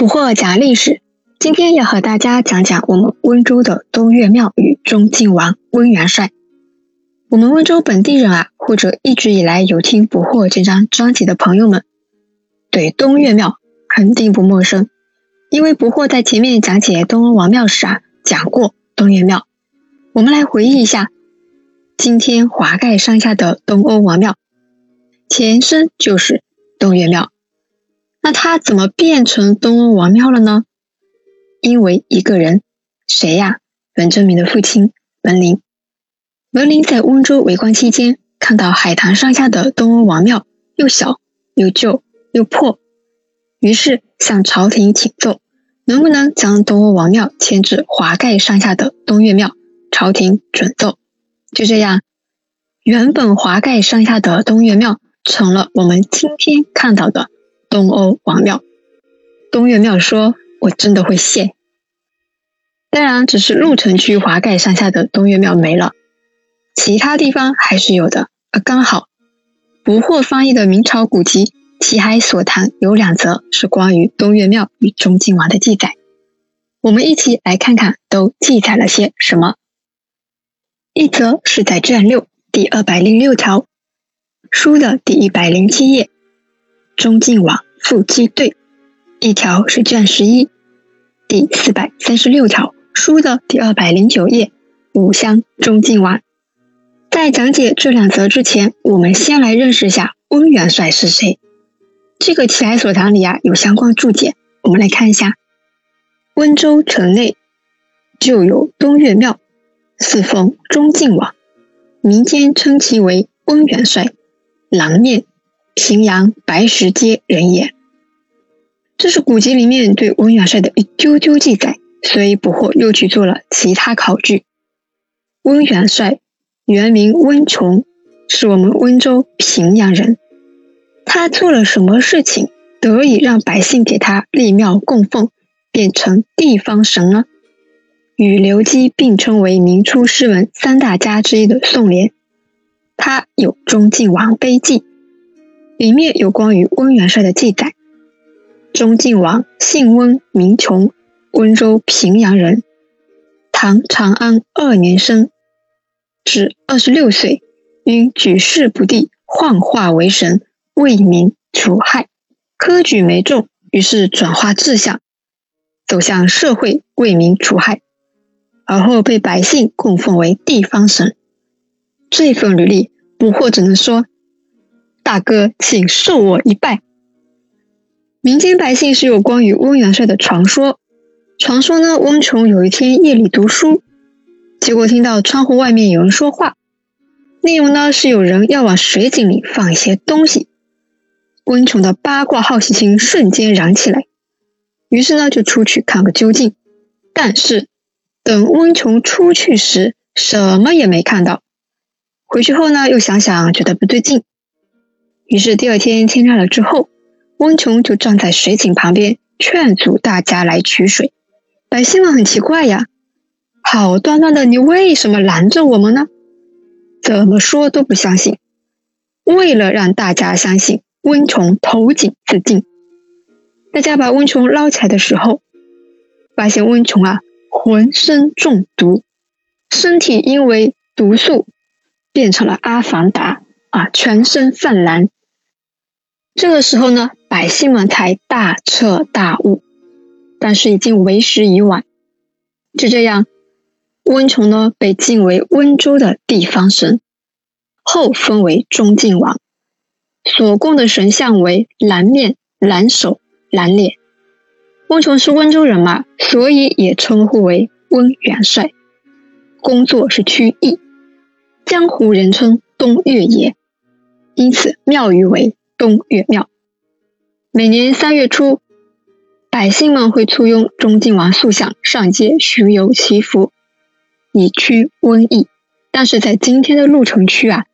不惑讲历史，今天要和大家讲讲我们温州的东岳庙与中靖王温元帅。我们温州本地人啊，或者一直以来有听不惑这张专辑的朋友们，对东岳庙肯定不陌生，因为不惑在前面讲解东欧王庙时啊，讲过东岳庙。我们来回忆一下，今天华盖上下的东欧王庙，前身就是东岳庙。那他怎么变成东欧王庙了呢？因为一个人，谁呀？文征明的父亲文林。文林在温州为官期间，看到海棠上下的东欧王庙又小又旧又破，于是向朝廷请奏，能不能将东欧王庙迁至华盖上下的东岳庙？朝廷准奏。就这样，原本华盖上下的东岳庙，成了我们今天看到的。东欧王庙，东岳庙说：“我真的会谢。”当然，只是鹿城区华盖山下的东岳庙没了，其他地方还是有的。而刚好，不惑翻译的明朝古籍《齐海所谈》有两则是关于东岳庙与中靖王的记载，我们一起来看看都记载了些什么。一则是在卷六第二百零六条书的第一百零七页。中靖王复击队，一条是卷十一第四百三十六条书的第二百零九页，五香中靖王。在讲解这两则之前，我们先来认识一下温元帅是谁。这个奇海所堂里啊有相关注解，我们来看一下。温州城内就有东岳庙，四奉中靖王，民间称其为温元帅，狼面。平阳白石街人也，这是古籍里面对温元帅的一丢丢记载，所以捕获又去做了其他考据。温元帅原名温琼，是我们温州平阳人。他做了什么事情得以让百姓给他立庙供奉，变成地方神呢？与刘基并称为明初诗文三大家之一的宋濂，他有《中靖王碑记》。里面有关于温元帅的记载。中靖王姓温，名琼，温州平阳人。唐长安二年生，至二十六岁，因举事不第，幻化为神，为民除害，科举没中，于是转化志向，走向社会，为民除害，而后被百姓供奉为地方神。这份履历，不惑只能说。大哥，请受我一拜。民间百姓是有关于温元帅的传说。传说呢，温琼有一天夜里读书，结果听到窗户外面有人说话，内容呢是有人要往水井里放一些东西。温琼的八卦好奇心瞬间燃起来，于是呢就出去看个究竟。但是等温琼出去时，什么也没看到。回去后呢，又想想觉得不对劲。于是第二天天亮了之后，温琼就站在水井旁边劝阻大家来取水。百姓们很奇怪呀，好端端的你为什么拦着我们呢？怎么说都不相信。为了让大家相信，温琼投井自尽。大家把温琼捞起来的时候，发现温琼啊浑身中毒，身体因为毒素变成了阿凡达啊，全身泛蓝。这个时候呢，百姓们才大彻大悟，但是已经为时已晚。就这样，温琼呢被敬为温州的地方神，后封为中靖王，所供的神像为蓝面、蓝手、蓝脸。温琼是温州人嘛，所以也称呼为温元帅。工作是曲艺，江湖人称东岳爷，因此庙宇为。东岳庙每年三月初，百姓们会簇拥中靖王塑像上街巡游祈福，以驱瘟疫。但是在今天的鹿城区啊，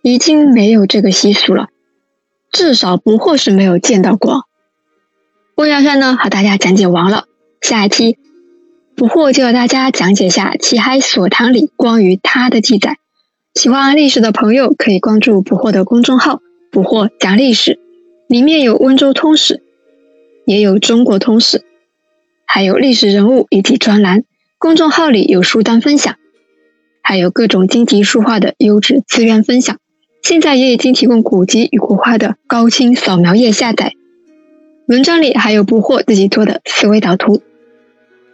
已经没有这个习俗了，至少不惑是没有见到过。温元帅呢，和大家讲解完了，下一期不惑就和大家讲解一下《齐海所堂》里关于他的记载。喜欢历史的朋友可以关注不惑的公众号。捕获讲历史，里面有温州通史，也有中国通史，还有历史人物以及专栏。公众号里有书单分享，还有各种精题书画的优质资源分享。现在也已经提供古籍与国画的高清扫描页下载。文章里还有不惑自己做的思维导图。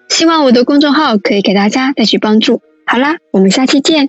希望我的公众号可以给大家带去帮助。好啦，我们下期见。